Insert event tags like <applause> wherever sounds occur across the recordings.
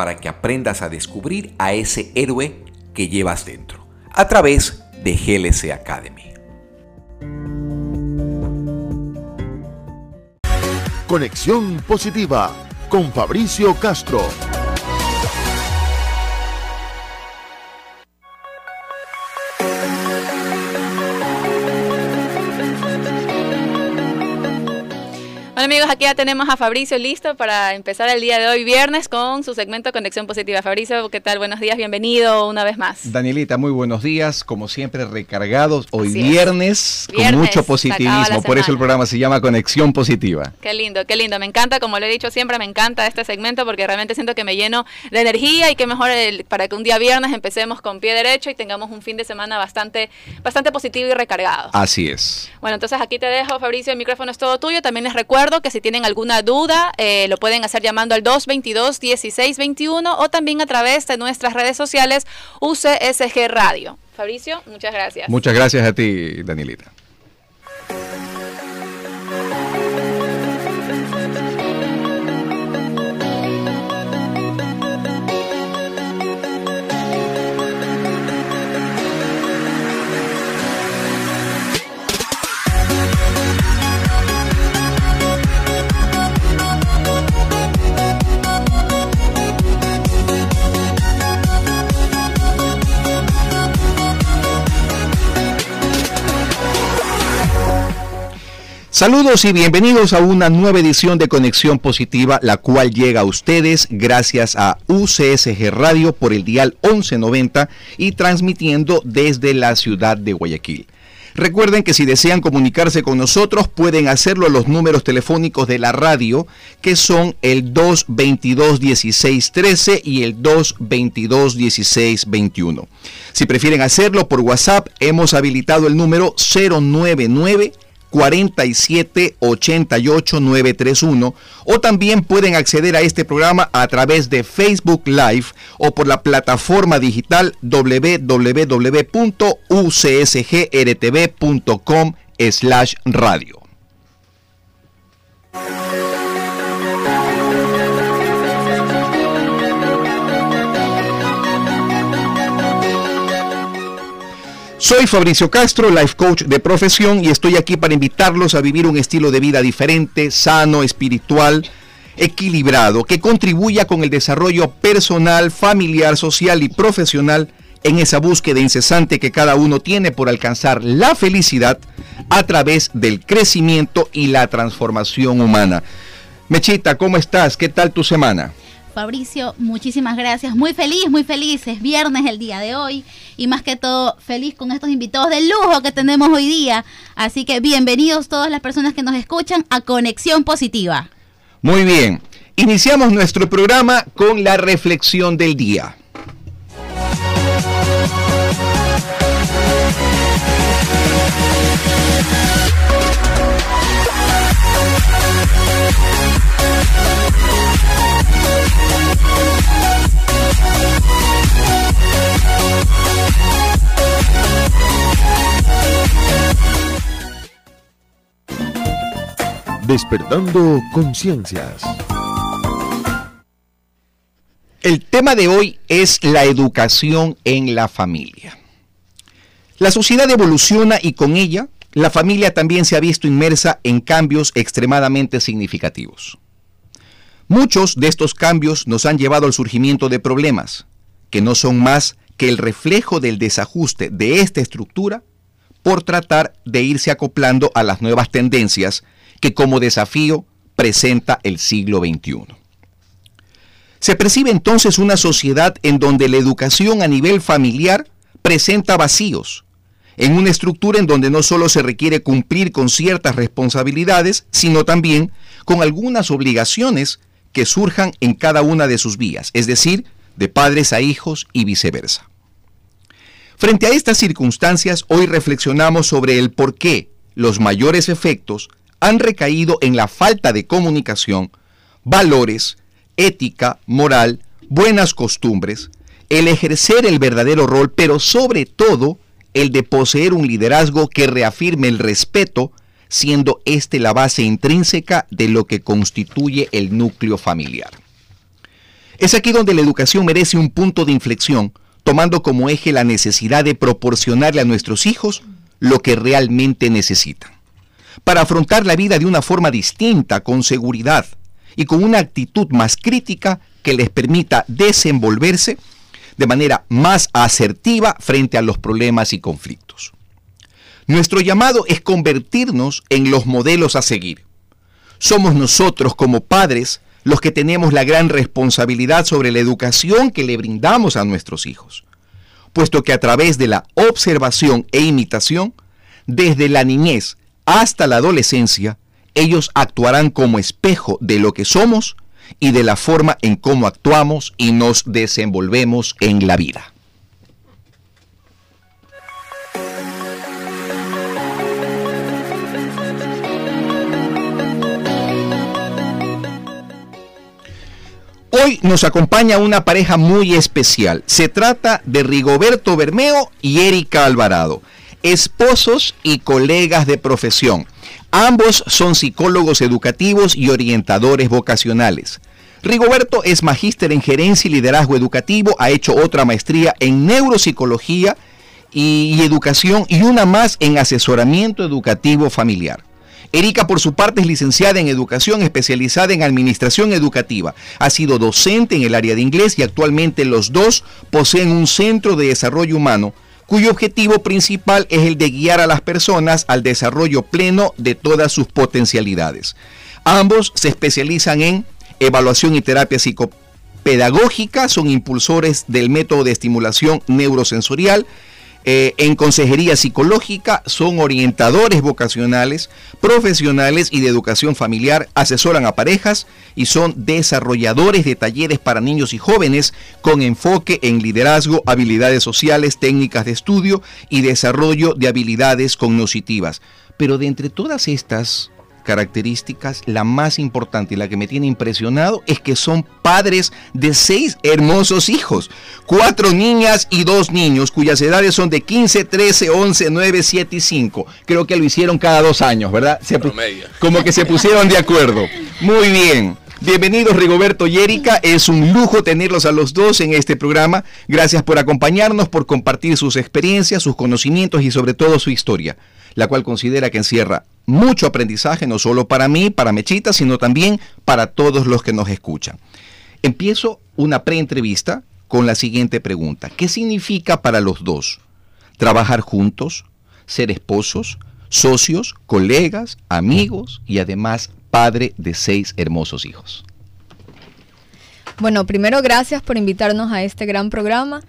para que aprendas a descubrir a ese héroe que llevas dentro a través de GLC Academy. Conexión positiva con Fabricio Castro. Aquí ya tenemos a Fabricio listo para empezar el día de hoy viernes con su segmento Conexión Positiva. Fabricio, ¿qué tal? Buenos días, bienvenido una vez más. Danielita, muy buenos días, como siempre recargados hoy viernes, con mucho positivismo, por eso el programa se llama Conexión Positiva. Qué lindo, qué lindo, me encanta, como lo he dicho siempre, me encanta este segmento porque realmente siento que me lleno de energía y que mejor para que un día viernes empecemos con pie derecho y tengamos un fin de semana bastante, bastante positivo y recargado. Así es. Bueno, entonces aquí te dejo, Fabricio, el micrófono es todo tuyo. También les recuerdo que si tienen alguna duda eh, lo pueden hacer llamando al 222-1621 o también a través de nuestras redes sociales UCSG Radio. Fabricio, muchas gracias. Muchas gracias a ti, Danielita. Saludos y bienvenidos a una nueva edición de Conexión Positiva, la cual llega a ustedes gracias a UCSG Radio por el dial 1190 y transmitiendo desde la ciudad de Guayaquil. Recuerden que si desean comunicarse con nosotros pueden hacerlo a los números telefónicos de la radio que son el 222 1613 y el 222 1621. Si prefieren hacerlo por WhatsApp hemos habilitado el número 099 47 88 931 o también pueden acceder a este programa a través de Facebook Live o por la plataforma digital www.ucsgrtv.com slash radio. Soy Fabricio Castro, life coach de profesión y estoy aquí para invitarlos a vivir un estilo de vida diferente, sano, espiritual, equilibrado, que contribuya con el desarrollo personal, familiar, social y profesional en esa búsqueda incesante que cada uno tiene por alcanzar la felicidad a través del crecimiento y la transformación humana. Mechita, ¿cómo estás? ¿Qué tal tu semana? Fabricio, muchísimas gracias. Muy feliz, muy feliz. Es viernes el día de hoy y más que todo feliz con estos invitados de lujo que tenemos hoy día. Así que bienvenidos todas las personas que nos escuchan a Conexión Positiva. Muy bien. Iniciamos nuestro programa con la reflexión del día. Despertando conciencias. El tema de hoy es la educación en la familia. La sociedad evoluciona y con ella la familia también se ha visto inmersa en cambios extremadamente significativos. Muchos de estos cambios nos han llevado al surgimiento de problemas, que no son más que el reflejo del desajuste de esta estructura por tratar de irse acoplando a las nuevas tendencias que como desafío presenta el siglo XXI. Se percibe entonces una sociedad en donde la educación a nivel familiar presenta vacíos, en una estructura en donde no solo se requiere cumplir con ciertas responsabilidades, sino también con algunas obligaciones que surjan en cada una de sus vías, es decir, de padres a hijos y viceversa. Frente a estas circunstancias, hoy reflexionamos sobre el por qué los mayores efectos han recaído en la falta de comunicación, valores, ética, moral, buenas costumbres, el ejercer el verdadero rol, pero sobre todo el de poseer un liderazgo que reafirme el respeto, siendo este la base intrínseca de lo que constituye el núcleo familiar. Es aquí donde la educación merece un punto de inflexión, tomando como eje la necesidad de proporcionarle a nuestros hijos lo que realmente necesitan, para afrontar la vida de una forma distinta, con seguridad, y con una actitud más crítica que les permita desenvolverse de manera más asertiva frente a los problemas y conflictos. Nuestro llamado es convertirnos en los modelos a seguir. Somos nosotros como padres los que tenemos la gran responsabilidad sobre la educación que le brindamos a nuestros hijos, puesto que a través de la observación e imitación, desde la niñez hasta la adolescencia, ellos actuarán como espejo de lo que somos y de la forma en cómo actuamos y nos desenvolvemos en la vida. Hoy nos acompaña una pareja muy especial. Se trata de Rigoberto Bermeo y Erika Alvarado, esposos y colegas de profesión. Ambos son psicólogos educativos y orientadores vocacionales. Rigoberto es magíster en gerencia y liderazgo educativo, ha hecho otra maestría en neuropsicología y, educación y una más en asesoramiento educativo familiar. Erika, por su parte, es licenciada en educación especializada en administración educativa. Ha sido docente en el área de inglés y actualmente los dos poseen un centro de desarrollo humano cuyo objetivo principal es el de guiar a las personas al desarrollo pleno de todas sus potencialidades. Ambos se especializan en evaluación y terapia psicopedagógica, son impulsores del método de estimulación neurosensorial, eh, en consejería psicológica, son orientadores vocacionales, profesionales y de educación familiar, asesoran a parejas y son desarrolladores de talleres para niños y jóvenes con enfoque en liderazgo, habilidades sociales, técnicas de estudio y desarrollo de habilidades cognitivas. Pero de entre todas estas características, la más importante y la que me tiene impresionado es que son padres de seis hermosos hijos, cuatro niñas y dos niños cuyas edades son de 15, 13, 11, 9, 7 y 5. Creo que lo hicieron cada dos años, ¿verdad? como que se pusieron de acuerdo. Muy bien. Bienvenidos Rigoberto y Erika, es un lujo tenerlos a los dos en este programa. Gracias por acompañarnos, por compartir sus experiencias, sus conocimientos y sobre todo su historia la cual considera que encierra mucho aprendizaje, no solo para mí, para Mechita, sino también para todos los que nos escuchan. Empiezo una preentrevista con la siguiente pregunta. ¿Qué significa para los dos trabajar juntos, ser esposos, socios, colegas, amigos y además padre de seis hermosos hijos? Bueno, primero gracias por invitarnos a este gran programa.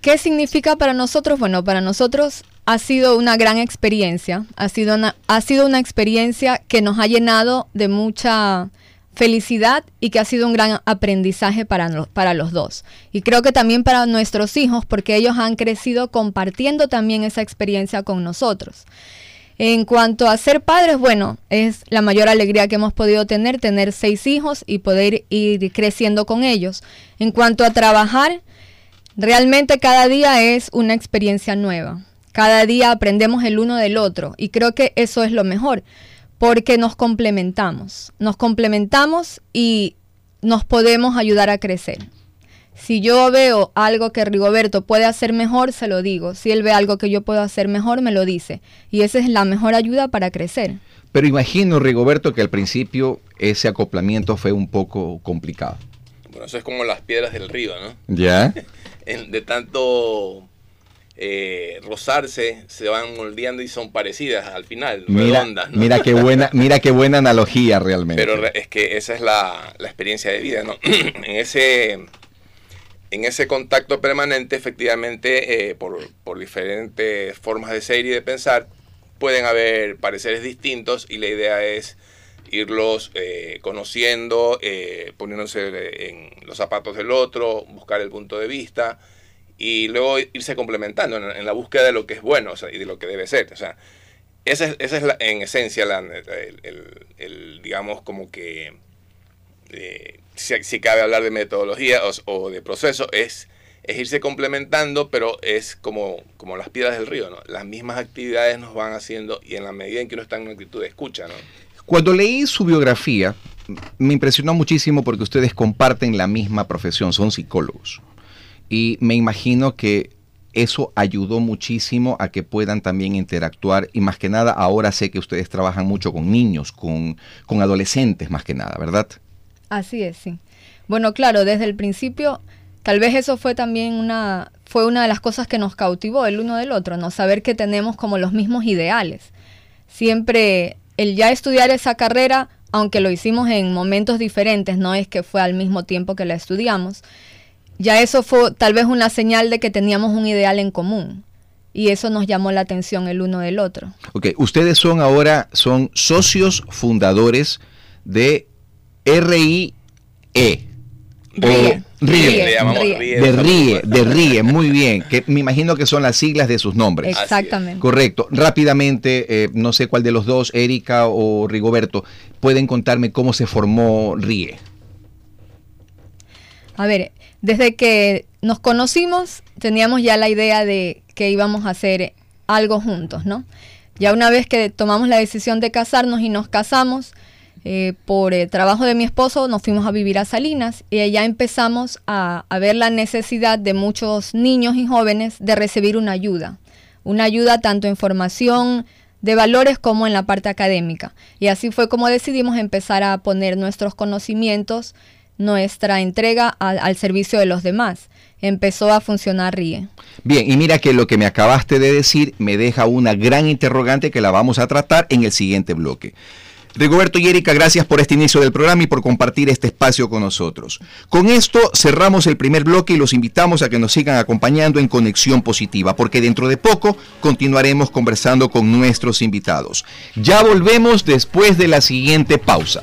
¿Qué significa para nosotros? Bueno, para nosotros ha sido una gran experiencia, ha sido una, experiencia que nos ha llenado de mucha felicidad y que ha sido un gran aprendizaje para, para los dos. Y creo que también para nuestros hijos, porque ellos han crecido compartiendo también esa experiencia con nosotros. En cuanto a ser padres, bueno, es la mayor alegría que hemos podido tener, tener seis hijos y poder ir creciendo con ellos. En cuanto a trabajar, realmente cada día es una experiencia nueva cada día aprendemos el uno del otro y creo que eso es lo mejor, porque nos complementamos, nos complementamos y nos podemos ayudar a crecer. Si yo veo algo que Rigoberto puede hacer mejor, se lo digo. Si él ve algo que yo puedo hacer mejor, me lo dice. Y esa es la mejor ayuda para crecer. Pero imagino, Rigoberto, que al principio ese acoplamiento fue un poco complicado. Bueno, eso es como las piedras del río, ¿no? ¿Ya? <laughs> de tanto eh, rozarse, se van moldeando y son parecidas al final, mira, redondas. Mira qué buena, mira qué buena analogía realmente. Pero es que esa es la, la experiencia de vida, ¿no? <clears throat> en ese en ese contacto permanente, efectivamente, eh, por, por, diferentes formas de ser y de pensar, pueden haber pareceres distintos y la idea es irlos eh, conociendo, eh, poniéndose en los zapatos del otro, buscar el punto de vista y luego irse complementando en, la búsqueda de lo que es bueno y de lo que debe ser. O sea, esa es, esa es la, en esencia, la, el, digamos, como que si, cabe hablar de metodología o, de proceso, es, es, irse complementando, pero es como, como las piedras del río, ¿no? Las mismas actividades nos van haciendo y en la medida en que uno está en una actitud de escucha, ¿no? Cuando leí su biografía, me impresionó muchísimo porque ustedes comparten la misma profesión, son psicólogos. Y me imagino que eso ayudó muchísimo a que puedan también interactuar y más que nada ahora sé que ustedes trabajan mucho con niños, con, con adolescentes más que nada, ¿verdad? Así es, sí. Bueno, claro, desde el principio, tal vez eso fue también una, fue una de las cosas que nos cautivó el uno del otro, ¿no? Saber que tenemos como los mismos ideales. Siempre el ya estudiar esa carrera, aunque lo hicimos en momentos diferentes, no es que fue al mismo tiempo que la estudiamos, ya eso fue tal vez una señal de que teníamos un ideal en común. Y eso nos llamó la atención el uno del otro. Ok, ustedes son ahora, son socios fundadores de RIE. Ríe. Ríe. ríe. De Ríe, de Ríe, muy bien. Que me imagino que son las siglas de sus nombres. Exactamente. Correcto. Rápidamente, eh, no sé cuál de los dos, Erika o Rigoberto, pueden contarme cómo se formó Ríe. A ver, desde que nos conocimos, teníamos ya la idea de que íbamos a hacer algo juntos, ¿no? Ya una vez que tomamos la decisión de casarnos y nos casamos, eh, por el trabajo de mi esposo nos fuimos a vivir a Salinas y allá empezamos a, ver la necesidad de muchos niños y jóvenes de recibir una ayuda, una ayuda tanto en formación de valores como en la parte académica. Y así fue como decidimos empezar a poner nuestros conocimientos, nuestra entrega al servicio de los demás. Empezó a funcionar RIE. Bien, y mira que lo que me acabaste de decir me deja una gran interrogante que la vamos a tratar en el siguiente bloque. Rigoberto y Erika, gracias por este inicio del programa y por compartir este espacio con nosotros. Con esto cerramos el primer bloque y los invitamos a que nos sigan acompañando en Conexión Positiva, porque dentro de poco continuaremos conversando con nuestros invitados. Ya volvemos después de la siguiente pausa.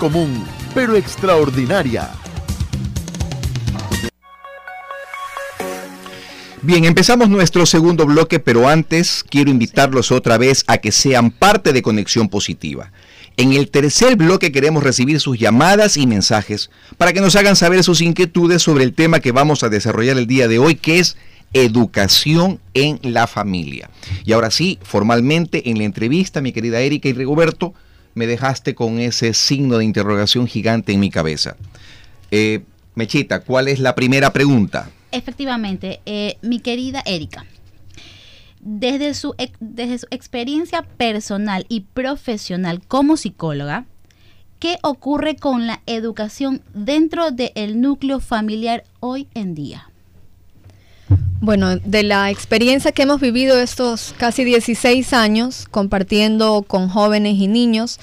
Común, pero extraordinaria. Bien, empezamos nuestro segundo bloque, pero antes quiero invitarlos otra vez a que sean parte de Conexión Positiva. En el tercer bloque queremos recibir sus llamadas y mensajes para que nos hagan saber sus inquietudes sobre el tema que vamos a desarrollar el día de hoy, que es educación en la familia. Y ahora sí, formalmente en la entrevista, mi querida Erika y Rigoberto, me dejaste con ese signo de interrogación gigante en mi cabeza. Eh, Mechita, ¿cuál es la primera pregunta? Efectivamente, eh, mi querida Erika, desde su, desde su experiencia personal y profesional como psicóloga, ¿qué ocurre con la educación dentro del núcleo familiar hoy en día? Bueno, de la experiencia que hemos vivido estos casi 16 años compartiendo con jóvenes y niños,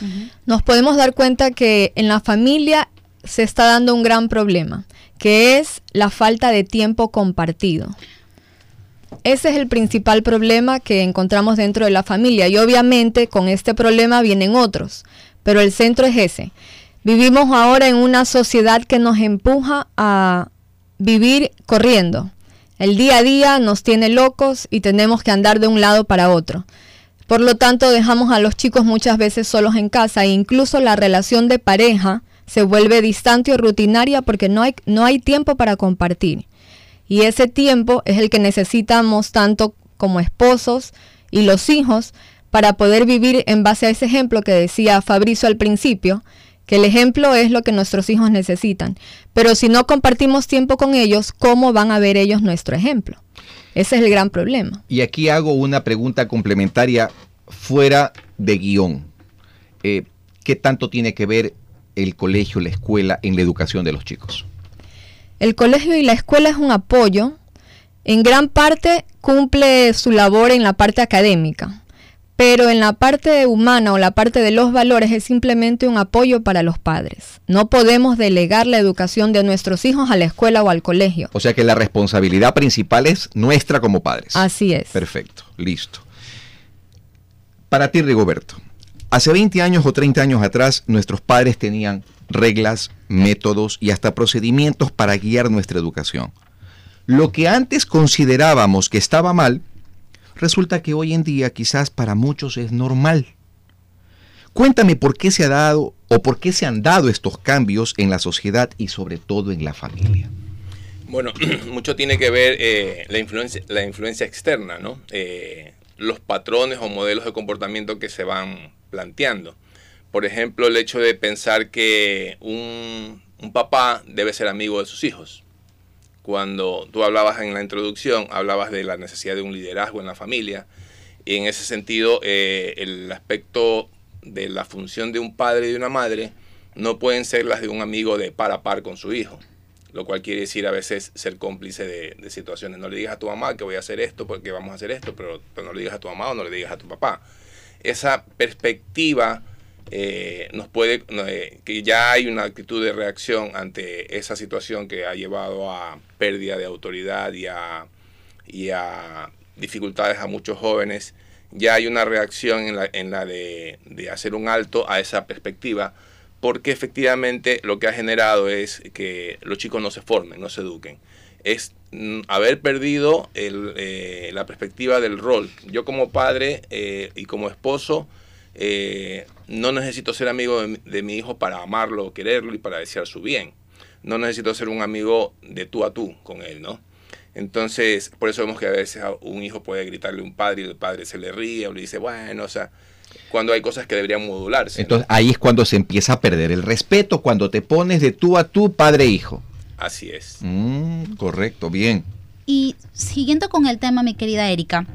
nos podemos dar cuenta que en la familia se está dando un gran problema, que es la falta de tiempo compartido. Ese es el principal problema que encontramos dentro de la familia y obviamente con este problema vienen otros, pero el centro es ese. Vivimos ahora en una sociedad que nos empuja a vivir corriendo. El día a día nos tiene locos y tenemos que andar de un lado para otro. Por lo tanto, dejamos a los chicos muchas veces solos en casa e incluso la relación de pareja se vuelve distante o rutinaria porque no hay, no hay tiempo para compartir. Y ese tiempo es el que necesitamos tanto como esposos y los hijos para poder vivir en base a ese ejemplo que decía Fabricio al principio, que el ejemplo es lo que nuestros hijos necesitan. Pero si no compartimos tiempo con ellos, ¿cómo van a ver ellos nuestro ejemplo? Ese es el gran problema. Y aquí hago una pregunta complementaria fuera de guion. Eh, ¿Qué tanto tiene que ver el colegio, la escuela en la educación de los chicos? El colegio y la escuela es un apoyo. En gran parte cumple su labor en la parte académica, pero en la parte humana o la parte de los valores es simplemente un apoyo para los padres. No podemos delegar la educación de nuestros hijos a la escuela o al colegio. O sea que la responsabilidad principal es nuestra como padres. Así es. Perfecto, listo. Para ti, Rigoberto, hace 20 años o 30 años atrás nuestros padres tenían reglas, métodos y hasta procedimientos para guiar nuestra educación. Lo que antes considerábamos que estaba mal, resulta que hoy en día quizás para muchos es normal. Cuéntame por qué se ha dado o por qué se han dado estos cambios en la sociedad y sobre todo en la familia. Bueno, <clears throat> mucho tiene que ver eh, la, influencia, la influencia externa, ¿no? Eh, los patrones o modelos de comportamiento que se van planteando. Por ejemplo, el hecho de pensar que un, papá debe ser amigo de sus hijos. Cuando tú hablabas en la introducción, hablabas de la necesidad de un liderazgo en la familia. Y en ese sentido, eh, el aspecto de la función de un padre y de una madre no pueden ser las de un amigo de par a par con su hijo. Lo cual quiere decir a veces ser cómplice de, situaciones. No le digas a tu mamá que voy a hacer esto porque vamos a hacer esto, pero, pero no le digas a tu mamá o no le digas a tu papá. Esa perspectiva eh, nos puede, eh, que ya hay una actitud de reacción ante esa situación que ha llevado a pérdida de autoridad y a, y a dificultades a muchos jóvenes, ya hay una reacción en la, en la de, de hacer un alto a esa perspectiva, porque efectivamente lo que ha generado es que los chicos no se formen, no se eduquen. Es mm, haber perdido el, eh, la perspectiva del rol. Yo como padre y como esposo, eh, no necesito ser amigo de, mi hijo para amarlo, quererlo y para desear su bien. No necesito ser un amigo de tú a tú con él, ¿no? Entonces, por eso vemos que a veces un hijo puede gritarle a un padre y el padre se le ríe o le dice, bueno, o sea, cuando hay cosas que deberían modularse. Entonces, ahí es cuando se empieza a perder el respeto, cuando te pones de tú a tú, padre e hijo. Así es. Mm, correcto, bien. Y siguiendo con el tema, mi querida Erika,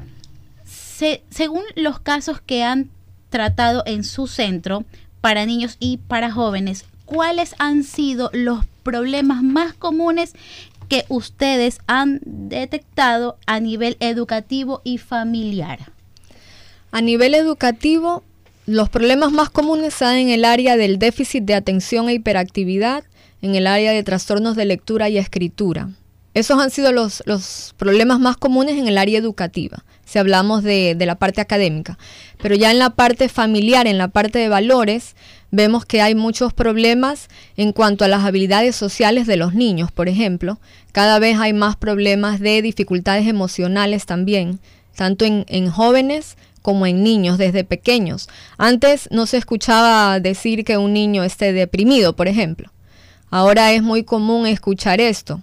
según los casos que han tratado en su centro para niños y para jóvenes, ¿cuáles han sido los problemas más comunes que ustedes han detectado a nivel educativo y familiar? A nivel educativo, los problemas más comunes están en el área del déficit de atención e hiperactividad, en el área de trastornos de lectura y escritura. Esos han sido los, los problemas más comunes en el área educativa si hablamos de, la parte académica. Pero ya en la parte familiar, en la parte de valores, vemos que hay muchos problemas en cuanto a las habilidades sociales de los niños, por ejemplo. Cada vez hay más problemas de dificultades emocionales también, tanto en, en jóvenes como en niños desde pequeños. Antes no se escuchaba decir que un niño esté deprimido, por ejemplo. Ahora es muy común escuchar esto.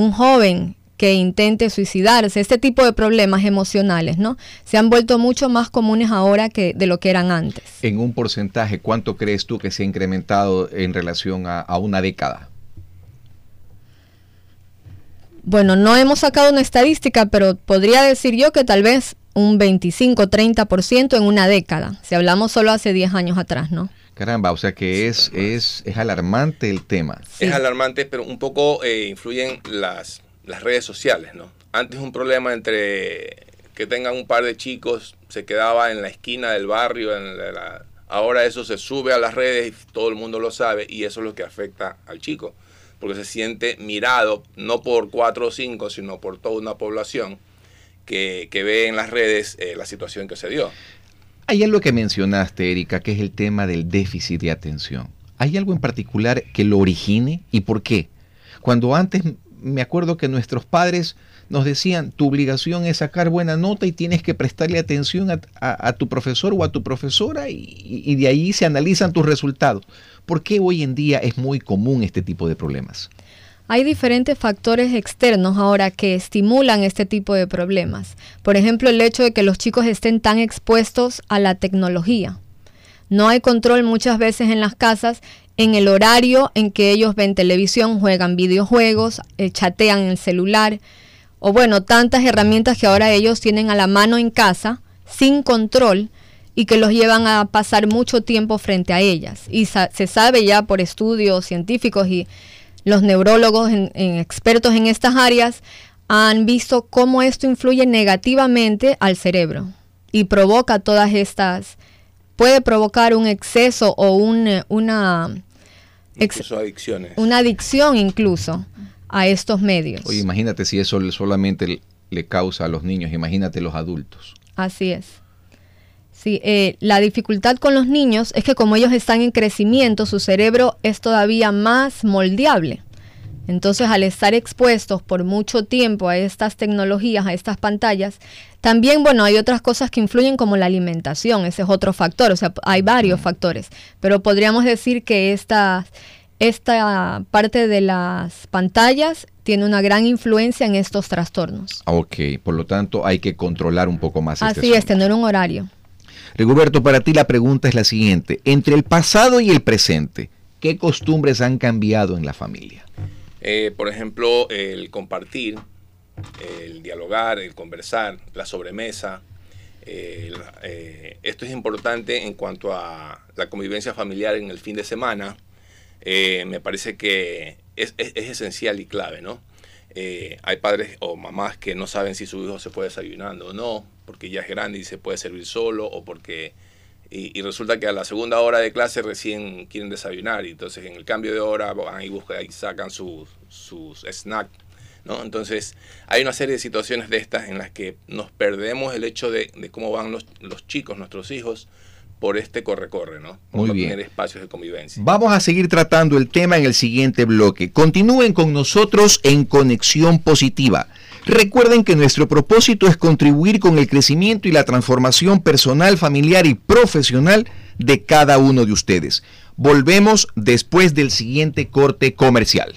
Un joven que intente suicidarse, este tipo de problemas emocionales, ¿no? Se han vuelto mucho más comunes ahora que de lo que eran antes. En un porcentaje, ¿cuánto crees tú que se ha incrementado en relación a, una década? Bueno, no hemos sacado una estadística, pero podría decir yo que tal vez un 25-30% en una década, si hablamos solo hace 10 años atrás, ¿no? Caramba, o sea que es, es, es alarmante el tema. Es alarmante, pero un poco eh, influyen las, las redes sociales, ¿no? Antes un problema entre que tengan un par de chicos se quedaba en la esquina del barrio, en la, ahora eso se sube a las redes y todo el mundo lo sabe y eso es lo que afecta al chico, porque se siente mirado no por cuatro o cinco, sino por toda una población que, que ve en las redes eh, la situación que se dio. Hay algo que mencionaste, Erika, que es el tema del déficit de atención. ¿Hay algo en particular que lo origine y por qué? Cuando antes me acuerdo que nuestros padres nos decían, tu obligación es sacar buena nota y tienes que prestarle atención a, tu profesor o a tu profesora y, de ahí se analizan tus resultados. ¿Por qué hoy en día es muy común este tipo de problemas? Hay diferentes factores externos ahora que estimulan este tipo de problemas. Por ejemplo, el hecho de que los chicos estén tan expuestos a la tecnología. No hay control muchas veces en las casas en el horario en que ellos ven televisión, juegan videojuegos, eh, chatean en el celular, o bueno, tantas herramientas que ahora ellos tienen a la mano en casa sin control y que los llevan a pasar mucho tiempo frente a ellas. Y se sabe ya por estudios científicos y los neurólogos en, expertos en estas áreas han visto cómo esto influye negativamente al cerebro y provoca todas estas, puede provocar un exceso o un, una, adicciones. una adicción incluso a estos medios. Oye, imagínate si eso solamente le causa a los niños, imagínate los adultos. Así es. Sí, eh, la dificultad con los niños es que como ellos están en crecimiento, su cerebro es todavía más moldeable. Entonces, al estar expuestos por mucho tiempo a estas tecnologías, a estas pantallas, también, bueno, hay otras cosas que influyen como la alimentación, ese es otro factor, o sea, hay varios factores, pero podríamos decir que esta, esta parte de las pantallas tiene una gran influencia en estos trastornos. Ok, por lo tanto hay que controlar un poco más. Este Así es, tener un horario. Rigoberto, para ti la pregunta es la siguiente. Entre el pasado y el presente, ¿qué costumbres han cambiado en la familia? Eh, por ejemplo, el compartir, el dialogar, el conversar, la sobremesa. Eh, esto es importante en cuanto a la convivencia familiar en el fin de semana. Eh, me parece que es, es, esencial y clave, ¿no? Hay padres o mamás que no saben si su hijo se puede desayunando o no, porque ya es grande y se puede servir solo o porque... Y, resulta que a la segunda hora de clase recién quieren desayunar y entonces en el cambio de hora van y buscan y sacan sus, sus snacks. ¿no? Entonces hay una serie de situaciones de estas en las que nos perdemos el hecho de, cómo van los, los chicos, nuestros hijos, por este corre-corre, ¿no? Muy bien. Tener espacios de convivencia. Vamos a seguir tratando el tema en el siguiente bloque. Continúen con nosotros en Conexión Positiva. Recuerden que nuestro propósito es contribuir con el crecimiento y la transformación personal, familiar y profesional de cada uno de ustedes. Volvemos después del siguiente corte comercial.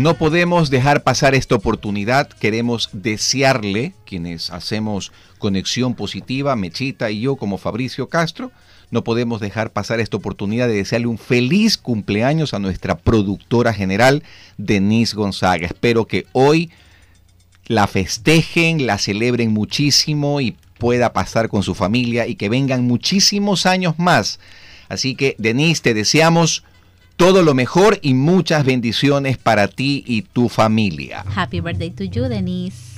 No podemos dejar pasar esta oportunidad. Queremos desearle, quienes hacemos conexión positiva, Mechita y yo como Fabricio Castro, no podemos dejar pasar esta oportunidad de desearle un feliz cumpleaños a nuestra productora general, Denise Gonzaga. Espero que hoy la festejen, la celebren muchísimo y pueda pasar con su familia y que vengan muchísimos años más. Así que, Denise, te deseamos todo lo mejor y muchas bendiciones para ti y tu familia. Happy birthday to you, Denise.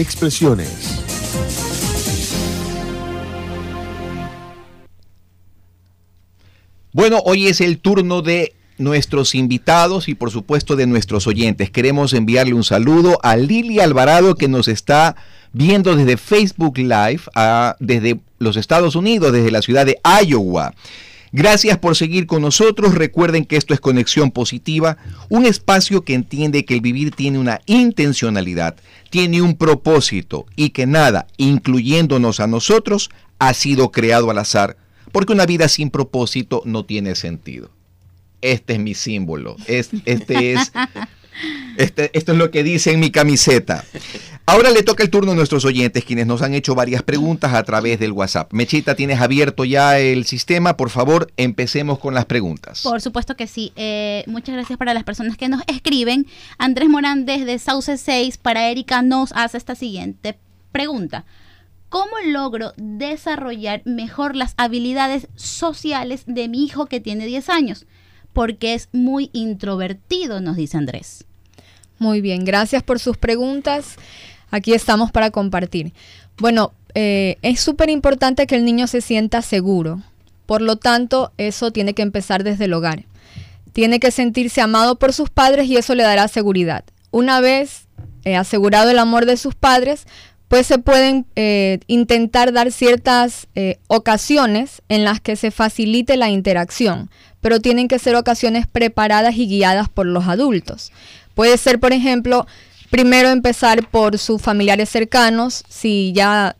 Expresiones. Bueno, hoy es el turno de nuestros invitados y por supuesto de nuestros oyentes. Queremos enviarle un saludo a Lili Alvarado que nos está viendo desde Facebook Live desde los Estados Unidos, desde la ciudad de Iowa. Gracias por seguir con nosotros. Recuerden que esto es Conexión Positiva, un espacio que entiende que el vivir tiene una intencionalidad, tiene un propósito y que nada, incluyéndonos a nosotros, ha sido creado al azar, porque una vida sin propósito no tiene sentido. Este es mi símbolo. este es <laughs> este, esto es lo que dice en mi camiseta. Ahora le toca el turno a nuestros oyentes, quienes nos han hecho varias preguntas a través del WhatsApp. Mechita, ¿tienes abierto ya el sistema? Por favor, empecemos con las preguntas. Por supuesto que sí. Eh, muchas gracias para las personas que nos escriben. Andrés Morán desde Sauce 6 para Erika nos hace esta siguiente pregunta. ¿Cómo logro desarrollar mejor las habilidades sociales de mi hijo que tiene 10 años? Porque es muy introvertido, nos dice Andrés. Muy bien, gracias por sus preguntas. Aquí estamos para compartir. Bueno, eh, es súper importante que el niño se sienta seguro. Por lo tanto, eso tiene que empezar desde el hogar. Tiene que sentirse amado por sus padres y eso le dará seguridad. Una vez eh, asegurado el amor de sus padres, pues se pueden eh, intentar dar ciertas ocasiones en las que se facilite la interacción, pero tienen que ser ocasiones preparadas y guiadas por los adultos. Puede ser, por ejemplo, primero empezar por sus familiares cercanos, si ya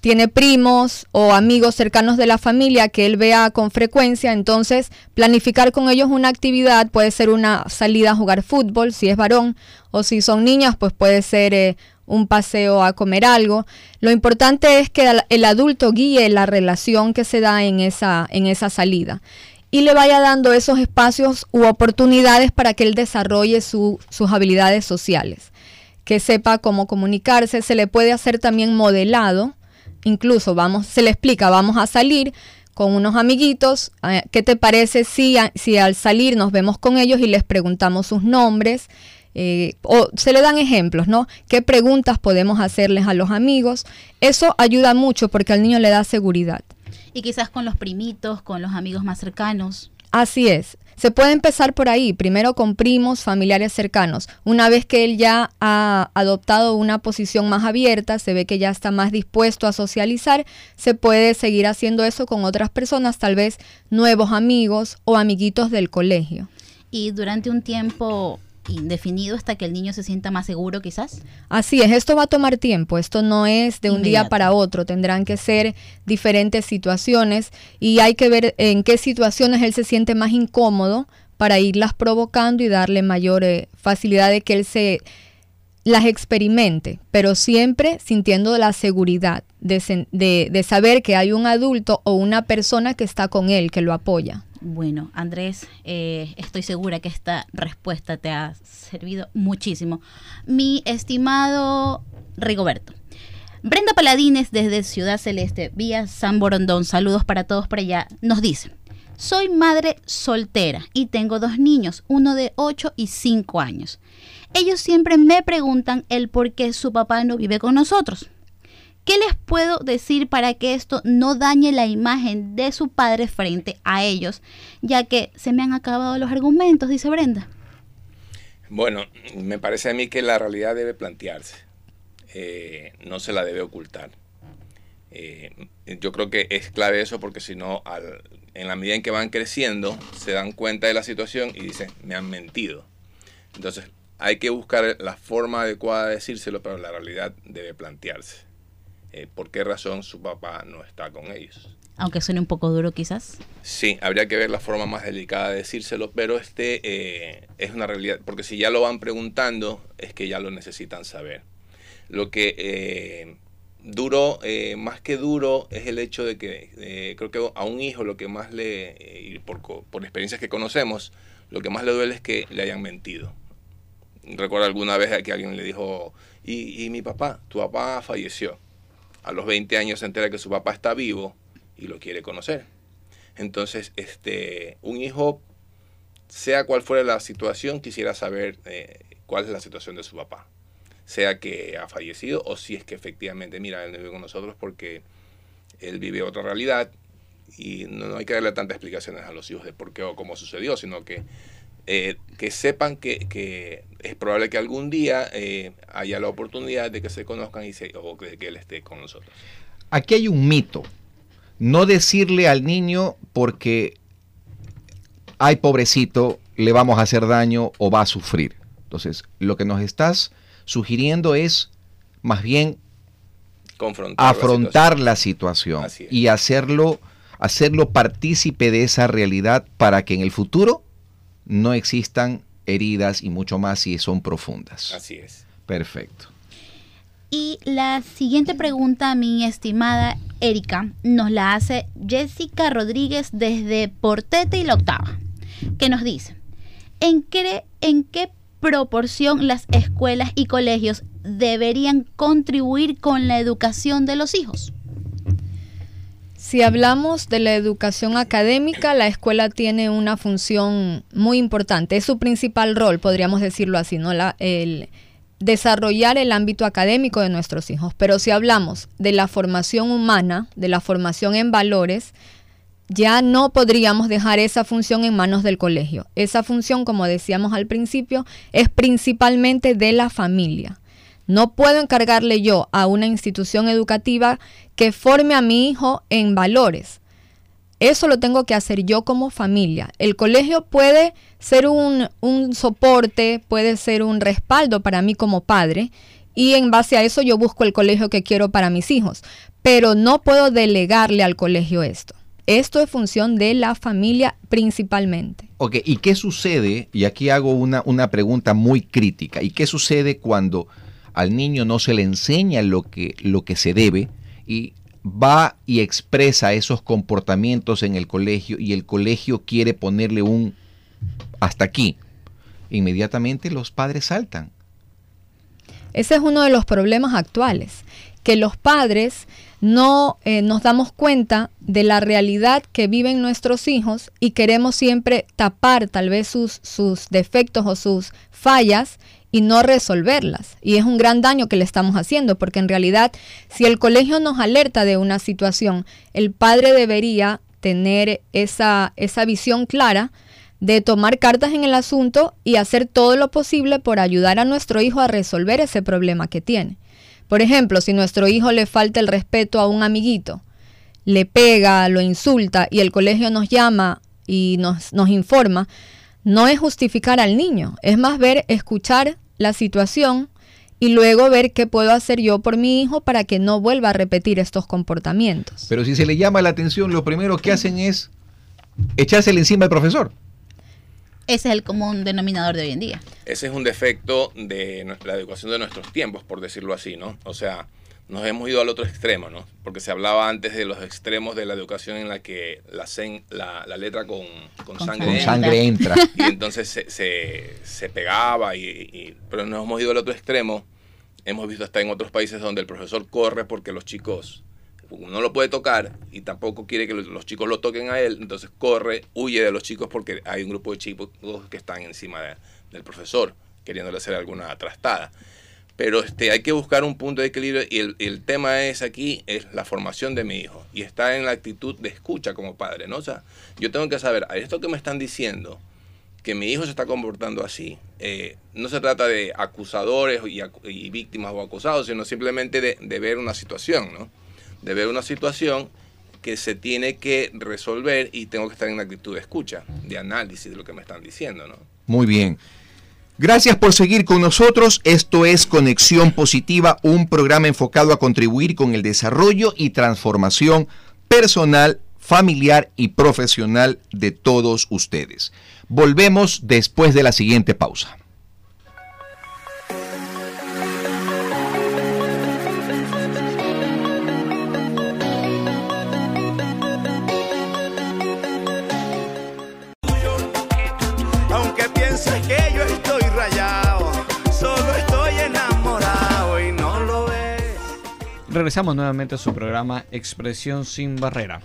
tiene primos o amigos cercanos de la familia que él vea con frecuencia, entonces planificar con ellos una actividad, puede ser una salida a jugar fútbol, si es varón, o si son niñas, pues puede ser eh, un paseo a comer algo. Lo importante es que el adulto guíe la relación que se da en esa, en esa salida y le vaya dando esos espacios u oportunidades para que él desarrolle sus habilidades sociales, que sepa cómo comunicarse, se le puede hacer también modelado, incluso vamos, se le explica, vamos a salir con unos amiguitos, eh, ¿qué te parece si, si al salir nos vemos con ellos y les preguntamos sus nombres? Eh, o se le dan ejemplos, ¿no? ¿Qué preguntas podemos hacerles a los amigos? Eso ayuda mucho porque al niño le da seguridad y quizás con los primitos, con los amigos más cercanos. Así es. Se puede empezar por ahí, primero con primos, familiares cercanos. Una vez que él ya ha adoptado una posición más abierta, se ve que ya está más dispuesto a socializar, se puede seguir haciendo eso con otras personas, tal vez nuevos amigos o amiguitos del colegio. Y durante un tiempo indefinido hasta que el niño se sienta más seguro quizás? Así es, esto va a tomar tiempo, esto no es de un día para otro, tendrán que ser diferentes situaciones y hay que ver en qué situaciones él se siente más incómodo para irlas provocando y darle mayor eh, facilidad de que él se las experimente, pero siempre sintiendo la seguridad de, de saber que hay un adulto o una persona que está con él, que lo apoya. Bueno, Andrés, eh, estoy segura que esta respuesta te ha servido muchísimo. Mi estimado Rigoberto. Brenda Paladines desde Ciudad Celeste, vía San Borondón, saludos para todos por allá, nos dice, soy madre soltera y tengo dos niños, uno de 8 y 5 años. Ellos siempre me preguntan el por qué su papá no vive con nosotros. ¿Qué les puedo decir para que esto no dañe la imagen de su padre frente a ellos? Ya que se me han acabado los argumentos, dice Brenda. Bueno, me parece a mí que la realidad debe plantearse, eh, no se la debe ocultar. Eh, yo creo que es clave eso porque si no, en la medida en que van creciendo, se dan cuenta de la situación y dicen, me han mentido. Entonces, hay que buscar la forma adecuada de decírselo, pero la realidad debe plantearse. Eh, por qué razón su papá no está con ellos. Aunque suene un poco duro quizás. Sí, habría que ver la forma más delicada de decírselo, pero este eh, es una realidad, porque si ya lo van preguntando, es que ya lo necesitan saber. Lo que eh, duro, más que duro, es el hecho de que creo que a un hijo lo que más le, y por, por experiencias que conocemos, lo que más le duele es que le hayan mentido. Recuerdo alguna vez que alguien le dijo, y, y mi papá, tu papá falleció a los 20 años se entera que su papá está vivo y lo quiere conocer. Entonces, este, un hijo, sea cual fuera la situación, quisiera saber eh, cuál es la situación de su papá. Sea que ha fallecido o si es que efectivamente, mira, él no vive con nosotros porque él vive otra realidad y no, hay que darle tantas explicaciones a los hijos de por qué o cómo sucedió, sino que, eh, que sepan que, es probable que algún día eh, haya la oportunidad de que se conozcan y se, o de que él esté con nosotros. Aquí hay un mito. No decirle al niño porque, ay pobrecito, le vamos a hacer daño o va a sufrir. Entonces, lo que nos estás sugiriendo es más bien afrontar la situación, y hacerlo, hacerlo partícipe de esa realidad para que en el futuro no existan heridas y mucho más si son profundas. Así es. Perfecto. Y la siguiente pregunta, mi estimada Erika, nos la hace Jessica Rodríguez desde Portete y la Octava, que nos dice, ¿en qué, en qué proporción las escuelas y colegios deberían contribuir con la educación de los hijos? Si hablamos de la educación académica, la escuela tiene una función muy importante. Es su principal rol, podríamos decirlo así, ¿no? La, el desarrollar el ámbito académico de nuestros hijos. Pero si hablamos de la formación humana, de la formación en valores, ya no podríamos dejar esa función en manos del colegio. Esa función, como decíamos al principio, es principalmente de la familia. No puedo encargarle yo a una institución educativa que forme a mi hijo en valores. Eso lo tengo que hacer yo como familia. El colegio puede ser un, un soporte, puede ser un respaldo para mí como padre y en base a eso yo busco el colegio que quiero para mis hijos. Pero no puedo delegarle al colegio esto. Esto es función de la familia principalmente. Ok, ¿y qué sucede? Y aquí hago una, una pregunta muy crítica. ¿Y qué sucede cuando al niño no se le enseña lo que, lo que se debe y va y expresa esos comportamientos en el colegio y el colegio quiere ponerle un hasta aquí? Inmediatamente los padres saltan. Ese es uno de los problemas actuales, que los padres no eh, nos damos cuenta de la realidad que viven nuestros hijos y queremos siempre tapar tal vez sus, sus defectos o sus fallas y no resolverlas. Y es un gran daño que le estamos haciendo, porque en realidad si el colegio nos alerta de una situación, el padre debería tener esa, esa visión clara de tomar cartas en el asunto y hacer todo lo posible por ayudar a nuestro hijo a resolver ese problema que tiene. Por ejemplo, si nuestro hijo le falta el respeto a un amiguito, le pega, lo insulta y el colegio nos llama y nos, nos informa, no es justificar al niño, es más ver, escuchar la situación y luego ver qué puedo hacer yo por mi hijo para que no vuelva a repetir estos comportamientos. Pero si se le llama la atención, lo primero que hacen es echársele encima al profesor. Ese es el común denominador de hoy en día. Ese es un defecto de la educación de nuestros tiempos, por decirlo así, ¿no? O sea, nos hemos ido al otro extremo, ¿no? Porque se hablaba antes de los extremos de la educación en la que la, la, letra con, sangre, entra. Y entonces se, pegaba, y, pero nos hemos ido al otro extremo. Hemos visto hasta en otros países donde el profesor corre porque los chicos no lo puede tocar y tampoco quiere que los chicos lo toquen a él, entonces corre, huye de los chicos porque hay un grupo de chicos que están encima del profesor queriéndole hacer alguna trastada. Pero este, hay que buscar un punto de equilibrio y el, tema es aquí, es la formación de mi hijo y está en la actitud de escucha como padre, ¿no? O sea, yo tengo que saber, esto que me están diciendo, que mi hijo se está comportando así, eh, no se trata de acusadores y, víctimas o acusados, sino simplemente de, ver una situación, ¿no? de ver una situación que se tiene que resolver y tengo que estar en la actitud de escucha, de análisis de lo que me están diciendo, ¿no? Muy bien. Gracias por seguir con nosotros. Esto es Conexión Positiva, un programa enfocado a contribuir con el desarrollo y transformación personal, familiar y profesional de todos ustedes. Volvemos después de la siguiente pausa. Regresamos nuevamente a su programa Expresión sin barrera.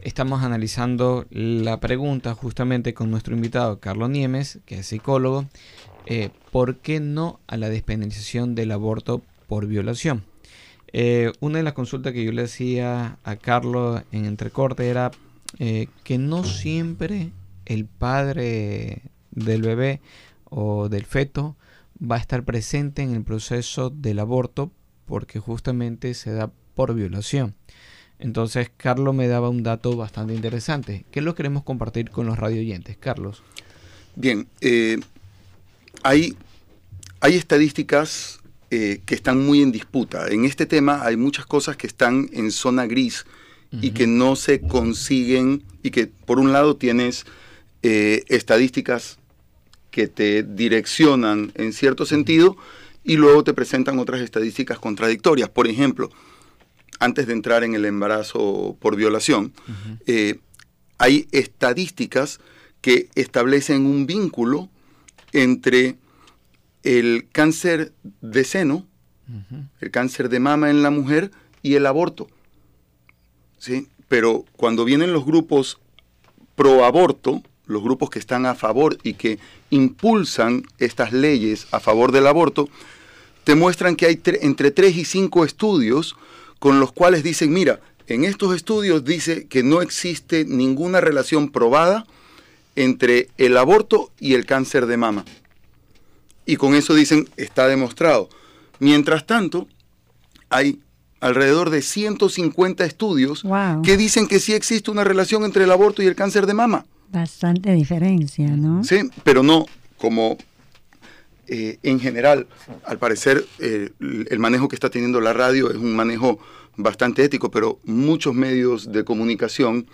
Estamos analizando la pregunta justamente con nuestro invitado Carlos Niemes, que es psicólogo, eh, ¿por qué no a la despenalización del aborto por violación? Eh, una de las consultas que yo le hacía a Carlos en entrecorte era eh, que no siempre el padre del bebé o del feto va a estar presente en el proceso del aborto porque justamente se da por violación. Entonces, Carlos me daba un dato bastante interesante. ¿Qué lo queremos compartir con los radio oyentes, Carlos? Bien, eh, hay, hay estadísticas eh, que están muy en disputa. En este tema hay muchas cosas que están en zona gris y que no se consiguen y que por un lado tienes eh, estadísticas que te direccionan en cierto sentido y luego te presentan otras estadísticas contradictorias. Por ejemplo, antes de entrar en el embarazo por violación, eh, hay estadísticas que establecen un vínculo entre el cáncer de seno, el cáncer de mama en la mujer y el aborto. ¿Sí? Pero cuando vienen los grupos pro aborto, los grupos que están a favor y que impulsan estas leyes a favor del aborto, te muestran que hay entre 3 y 5 estudios con los cuales dicen, mira, en estos estudios dice que no existe ninguna relación probada entre el aborto y el cáncer de mama. Y con eso dicen, está demostrado. Mientras tanto, hay alrededor de 150 estudios que dicen que sí existe una relación entre el aborto y el cáncer de mama. Bastante diferencia, ¿no? Sí, pero no como eh, en general, al parecer, eh, el manejo que está teniendo la radio es un manejo bastante ético, pero muchos medios de comunicación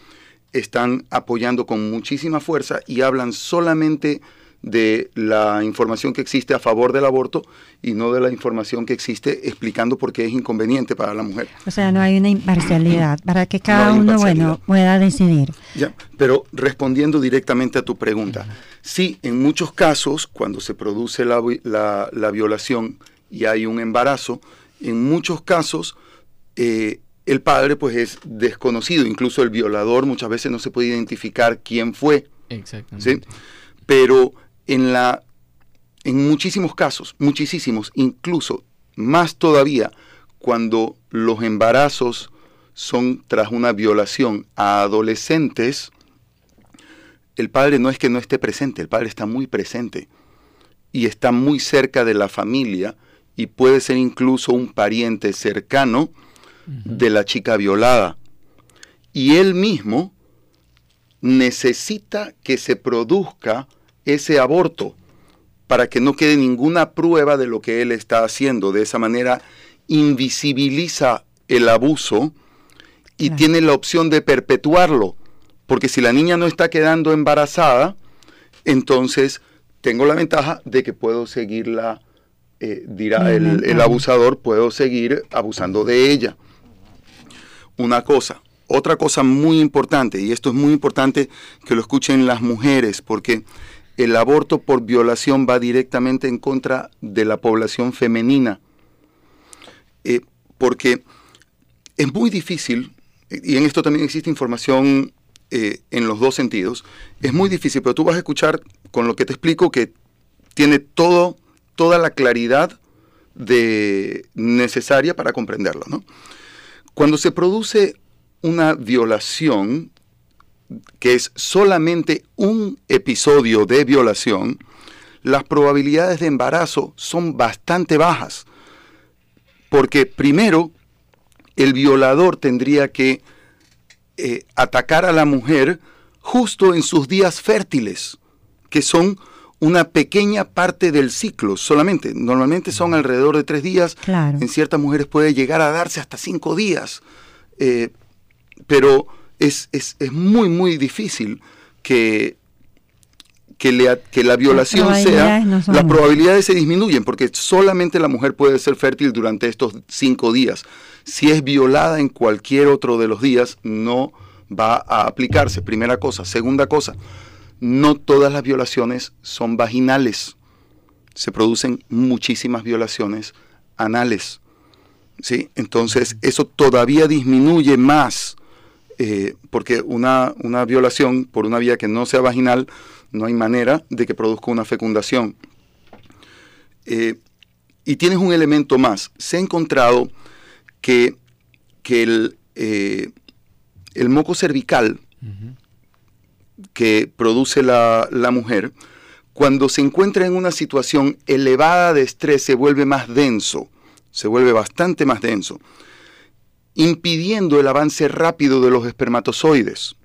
están apoyando con muchísima fuerza y hablan solamente de la información que existe a favor del aborto y no de la información que existe explicando por qué es inconveniente para la mujer. O sea, no hay una imparcialidad para que cada uno, bueno, pueda decidir. Ya, pero respondiendo directamente a tu pregunta, sí, en muchos casos, cuando se produce la, la, violación y hay un embarazo, en muchos casos eh, el padre pues es desconocido, incluso el violador muchas veces no se puede identificar quién fue. Exactamente. ¿sí? Pero en, la, en muchísimos casos, muchísimos, incluso más todavía cuando los embarazos son tras una violación a adolescentes, el padre no es que no esté presente, el padre está muy presente y está muy cerca de la familia y puede ser incluso un pariente cercano de la chica violada. Y él mismo necesita que se produzca ese aborto para que no quede ninguna prueba de lo que él está haciendo. De esa manera invisibiliza el abuso y tiene la opción de perpetuarlo. Porque si la niña no está quedando embarazada, entonces tengo la ventaja de que puedo seguirla, eh, dirá el, el abusador, puedo seguir abusando de ella. Una cosa, otra cosa muy importante, y esto es muy importante que lo escuchen las mujeres, porque el aborto por violación va directamente en contra de la población femenina. Eh, porque es muy difícil, y en esto también existe información eh, en los dos sentidos, es muy difícil, pero tú vas a escuchar con lo que te explico que tiene todo, toda la claridad de, necesaria para comprenderlo. Cuando se produce una violación, que es solamente un episodio de violación, las probabilidades de embarazo son bastante bajas. Porque primero, el violador tendría que eh, atacar a la mujer justo en sus días fértiles, que son una pequeña parte del ciclo solamente. Normalmente son alrededor de tres días. En ciertas mujeres puede llegar a darse hasta cinco días. Eh, pero es, es, es muy, muy difícil que, que, le, que la violación sea, las probabilidades se disminuyen porque solamente la mujer puede ser fértil durante estos cinco días. Si es violada en cualquier otro de los días, no va a aplicarse. Primera cosa. Segunda cosa, no todas las violaciones son vaginales. Se producen muchísimas violaciones anales. ¿sí? Entonces, eso todavía disminuye más eh, porque una, violación por una vía que no sea vaginal, no hay manera de que produzca una fecundación. Eh, y tienes un elemento más. Se ha encontrado que, que el, eh, el moco cervical que produce la, la mujer, cuando se encuentra en una situación elevada de estrés se vuelve más denso, se vuelve bastante más denso, impidiendo el avance rápido de los espermatozoides.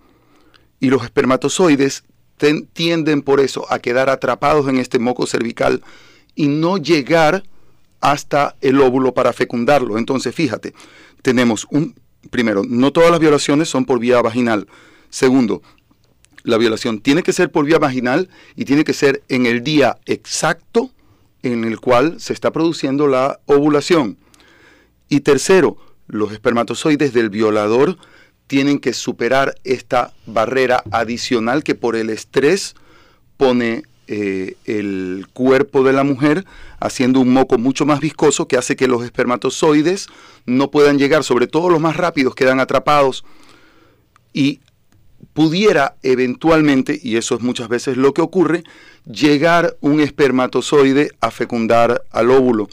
Y los espermatozoides tienden por eso a quedar atrapados en este moco cervical y no llegar hasta el óvulo para fecundarlo. Entonces, fíjate, tenemos un, primero, no todas las violaciones son por vía vaginal. Segundo, la violación tiene que ser por vía vaginal y tiene que ser en el día exacto en el cual se está produciendo la ovulación. Y tercero, los espermatozoides del violador tienen que superar esta barrera adicional que por el estrés pone eh, el cuerpo de la mujer haciendo un moco mucho más viscoso que hace que los espermatozoides no puedan llegar, sobre todo los más rápidos quedan atrapados y pudiera eventualmente, y eso es muchas veces lo que ocurre, llegar un espermatozoide a fecundar al óvulo.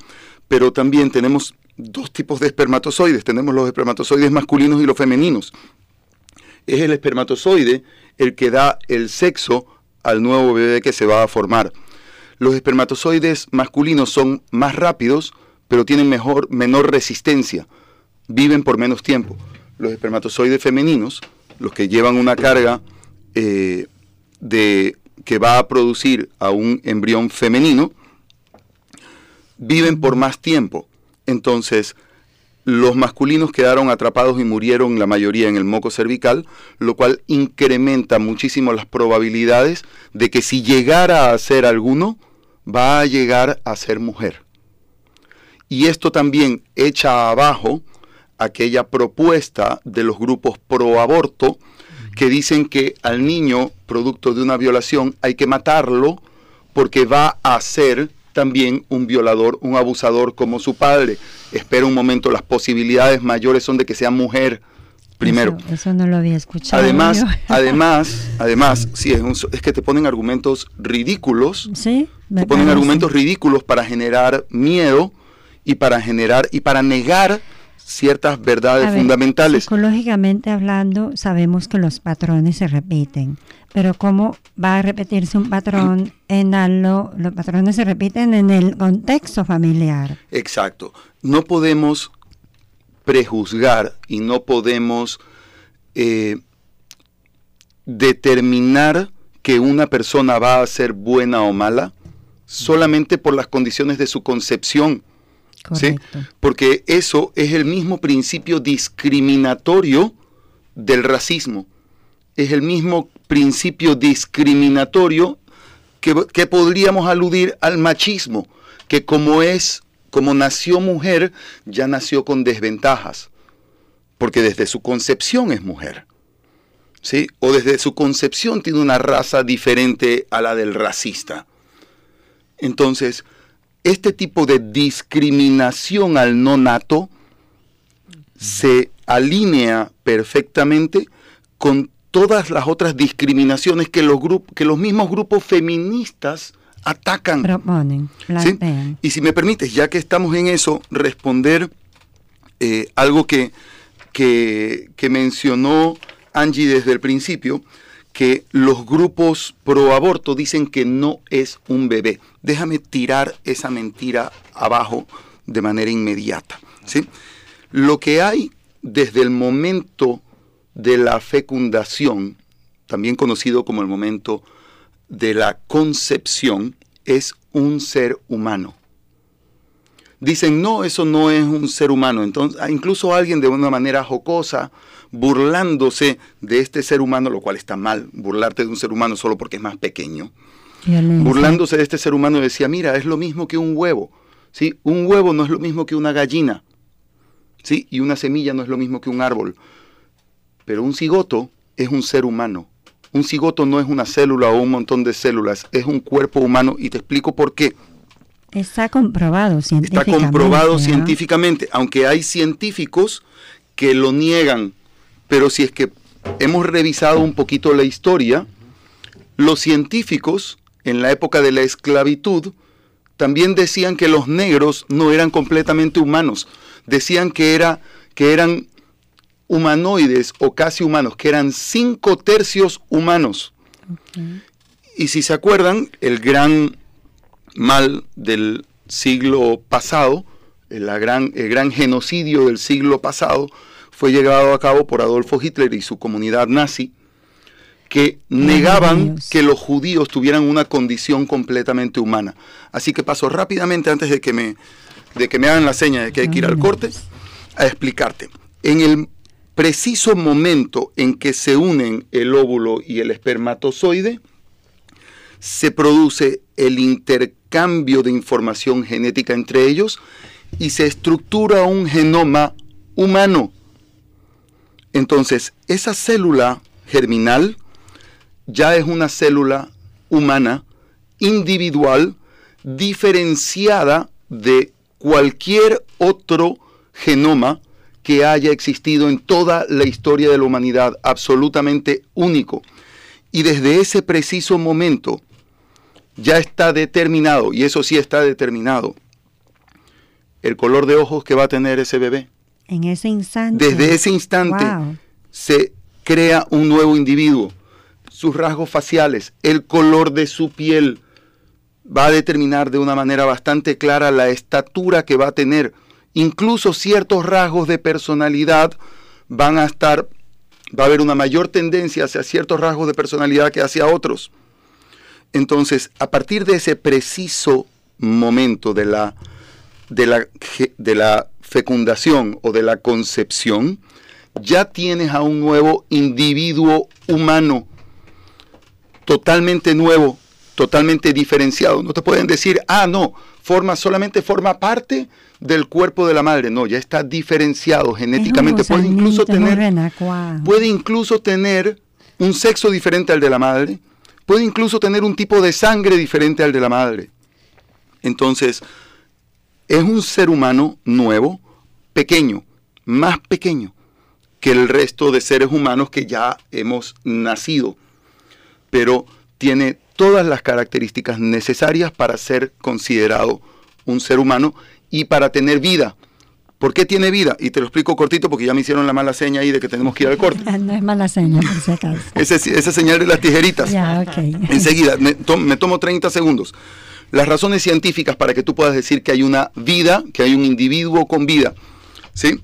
Pero también tenemos dos tipos de espermatozoides. Tenemos los espermatozoides masculinos y los femeninos. Es el espermatozoide el que da el sexo al nuevo bebé que se va a formar. Los espermatozoides masculinos son más rápidos, pero tienen mejor, menor resistencia. Viven por menos tiempo. Los espermatozoides femeninos, los que llevan una carga eh, de, que va a producir a un embrión femenino, viven por más tiempo. Entonces, los masculinos quedaron atrapados y murieron la mayoría en el moco cervical, lo cual incrementa muchísimo las probabilidades de que si llegara a ser alguno, va a llegar a ser mujer. Y esto también echa abajo aquella propuesta de los grupos pro aborto que dicen que al niño, producto de una violación, hay que matarlo porque va a ser también un violador, un abusador como su padre. Espera un momento, las posibilidades mayores son de que sea mujer primero. Eso, no lo había escuchado. Además, <laughs> además, además, sí, es, es, que te ponen argumentos ridículos. Sí. Te ponen argumentos ridículos para generar miedo y para generar y para negar ciertas verdades fundamentales. Psicológicamente hablando, sabemos que los patrones se repiten, pero ¿cómo va a repetirse un patrón <clears throat> en algo? Los patrones se repiten en el contexto familiar. Exacto. No podemos prejuzgar y no podemos eh, determinar que una persona va a ser buena o mala solamente por las condiciones de su concepción ¿sí? Porque eso es el mismo principio discriminatorio del racismo. Es el mismo principio discriminatorio que, que podríamos aludir al machismo, que como es, como nació mujer, ya nació con desventajas, porque desde su concepción es mujer. ¿Sí? O desde su concepción tiene una raza diferente a la del racista. Entonces, este tipo de discriminación al no nato se alinea perfectamente con todas las otras discriminaciones que los, que los mismos grupos feministas atacan. Proponen, Y si me permites, ya que estamos en eso, responder eh, algo que, que, que mencionó Angie desde el principio, que los grupos pro aborto dicen que no es un bebé. Déjame tirar esa mentira abajo de manera inmediata. ¿sí? Lo que hay desde el momento de la fecundación, también conocido como el momento de la concepción, es un ser humano. Dicen, no, eso no es un ser humano. Entonces, incluso alguien de una manera jocosa burlándose de este ser humano, lo cual está mal, burlarte de un ser humano solo porque es más pequeño. Burlándose de este ser humano decía, mira, es lo mismo que un huevo. ¿sí? Un huevo no es lo mismo que una gallina. ¿sí? Y una semilla no es lo mismo que un árbol. Pero un cigoto es un ser humano. Un cigoto no es una célula o un montón de células, es un cuerpo humano y te explico por qué. Está comprobado científicamente. Está comprobado científicamente, aunque hay científicos que lo niegan pero si es que hemos revisado un poquito la historia, los científicos en la época de la esclavitud también decían que los negros no eran completamente humanos, decían que, era, que eran humanoides o casi humanos, que eran cinco tercios humanos. Y si se acuerdan, el gran mal del siglo pasado, la gran, el gran genocidio del siglo pasado, fue llevado a cabo por Adolfo Hitler y su comunidad nazi, que negaban que los judíos tuvieran una condición completamente humana. Así que paso rápidamente antes de que me, de que me hagan la seña de que hay que ir al corte, a explicarte. En el preciso momento en que se unen el óvulo y el espermatozoide, se produce el intercambio de información genética entre ellos y se estructura un genoma humano. Entonces, esa célula germinal ya es una célula humana, individual, diferenciada de cualquier otro genoma que haya existido en toda la historia de la humanidad, absolutamente único. Y desde ese preciso momento ya está determinado, y eso sí está determinado, el color de ojos que va a tener ese bebé. En ese instante. Desde ese instante se crea un nuevo individuo. Sus rasgos faciales, el color de su piel, va a determinar de una manera bastante clara la estatura que va a tener incluso ciertos rasgos de personalidad van a estar, va a haber una mayor tendencia hacia ciertos rasgos de personalidad que hacia otros. Entonces, a partir de ese preciso momento de la, de la, de la fecundación o de la concepción, ya tienes a un nuevo individuo humano, totalmente nuevo, totalmente diferenciado. No te pueden decir, ah, no, forma, solamente forma parte del cuerpo de la madre. No, ya está diferenciado genéticamente. Puede incluso tener, puede incluso tener un sexo diferente al de la madre. Puede incluso tener un tipo de sangre diferente al de la madre. Entonces, es un ser humano nuevo, pequeño, más pequeño que el resto de seres humanos que ya hemos nacido. Pero tiene todas las características necesarias para ser considerado un ser humano y para tener vida. ¿Por qué tiene vida? Y te lo explico cortito porque ya me hicieron la mala seña ahí de que tenemos que ir al corte. <laughs> No es mala seña, por si acaso. esa señal de las tijeritas. Ya, ok. Enseguida, me, tomo 30 segundos. Las razones científicas para que tú puedas decir que hay una vida, que hay un individuo con vida. ¿sí?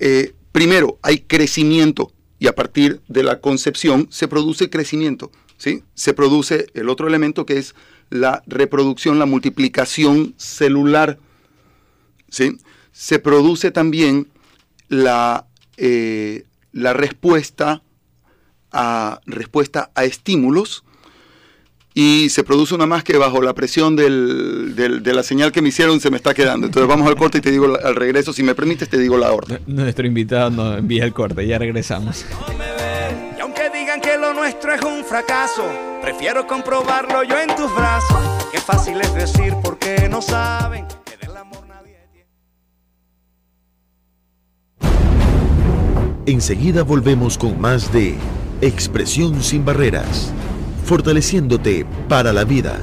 Eh, primero, hay crecimiento y a partir de la concepción se produce crecimiento. ¿sí? Se produce el otro elemento que es la reproducción, la multiplicación celular ¿sí? Se produce también la, eh, la respuesta, a, respuesta a estímulos y se produce una más que bajo la presión del, de la señal que me hicieron se me está quedando. Entonces vamos al corte y te digo al regreso, si me permites, te digo la orden. Nuestro invitado nos envía el corte, ya regresamos. Y aunque digan que lo nuestro es un fracaso, prefiero comprobarlo yo en tus brazos. Qué fácil es decir porque no saben. Enseguida volvemos con más de Expresión sin barreras, fortaleciéndote para la vida.